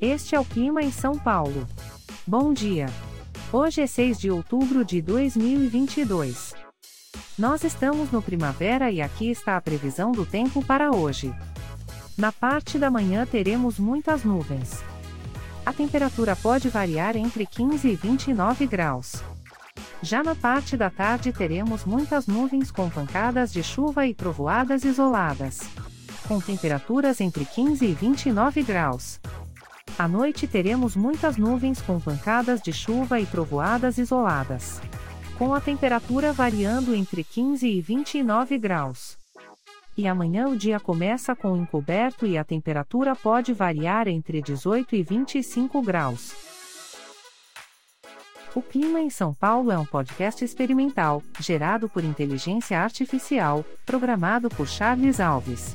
Este é o clima em São Paulo. Bom dia. Hoje é 6 de outubro de 2022. Nós estamos no primavera e aqui está a previsão do tempo para hoje. Na parte da manhã teremos muitas nuvens. A temperatura pode variar entre 15 e 29 graus. Já na parte da tarde teremos muitas nuvens com pancadas de chuva e trovoadas isoladas. Com temperaturas entre 15 e 29 graus. À noite teremos muitas nuvens com pancadas de chuva e trovoadas isoladas. Com a temperatura variando entre 15 e 29 graus. E amanhã o dia começa com encoberto e a temperatura pode variar entre 18 e 25 graus. O Clima em São Paulo é um podcast experimental, gerado por inteligência artificial, programado por Charles Alves.